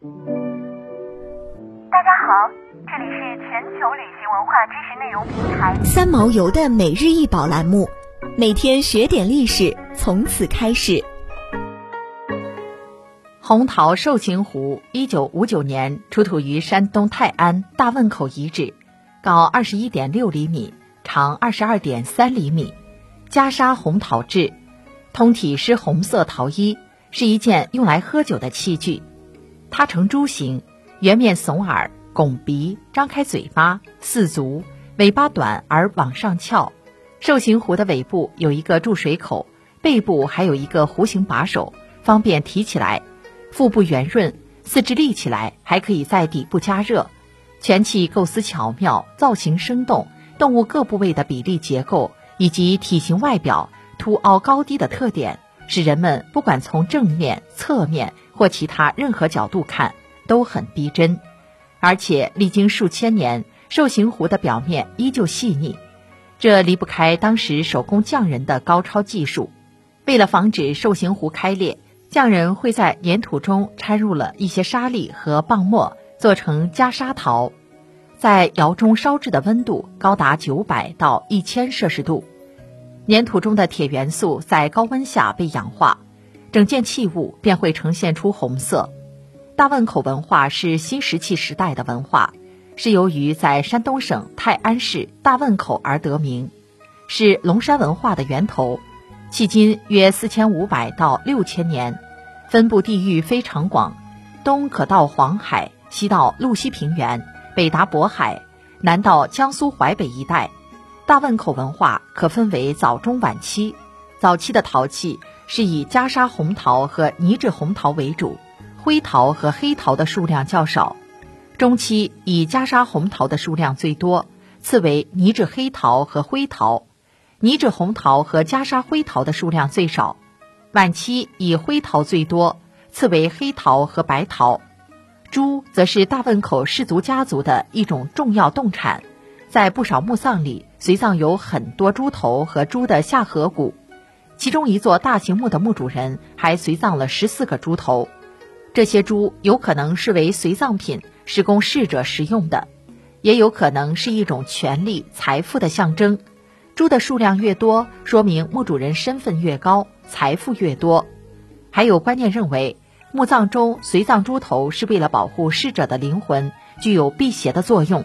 大家好，这里是全球旅行文化知识内容平台三毛游的每日一宝栏目，每天学点历史，从此开始。红陶寿星壶，一九五九年出土于山东泰安大汶口遗址，高二十一点六厘米，长二十二点三厘米，袈裟红陶制，通体施红色陶衣，是一件用来喝酒的器具。它呈猪形，圆面耸耳，拱鼻，张开嘴巴，四足，尾巴短而往上翘。兽形壶的尾部有一个注水口，背部还有一个弧形把手，方便提起来。腹部圆润，四肢立起来，还可以在底部加热。全器构思巧妙，造型生动，动物各部位的比例结构以及体型外表凸凹高低的特点，使人们不管从正面、侧面或其他任何角度看都很逼真。而且历经数千年，寿形壶的表面依旧细腻，这离不开当时手工匠人的高超技术。为了防止寿形壶开裂。匠人会在粘土中掺入了一些沙粒和蚌沫，做成加沙陶，在窑中烧制的温度高达九百到一千摄氏度，粘土中的铁元素在高温下被氧化，整件器物便会呈现出红色。大汶口文化是新石器时代的文化，是由于在山东省泰安市大汶口而得名，是龙山文化的源头。迄今约四千五百到六千年，分布地域非常广，东可到黄海，西到路西平原，北达渤海，南到江苏淮北一带。大汶口文化可分为早、中、晚期。早期的陶器是以袈裟红陶和泥质红陶为主，灰陶和黑陶的数量较少。中期以袈裟红陶的数量最多，次为泥质黑陶和灰陶。泥质红陶和袈裟灰陶的数量最少，晚期以灰陶最多，次为黑陶和白陶。猪则是大汶口氏族家族的一种重要动产，在不少墓葬里随葬有很多猪头和猪的下颌骨，其中一座大型墓的墓主人还随葬了十四个猪头。这些猪有可能是为随葬品，是供逝者食用的，也有可能是一种权力、财富的象征。猪的数量越多，说明墓主人身份越高，财富越多。还有观念认为，墓葬中随葬猪头是为了保护逝者的灵魂，具有辟邪的作用。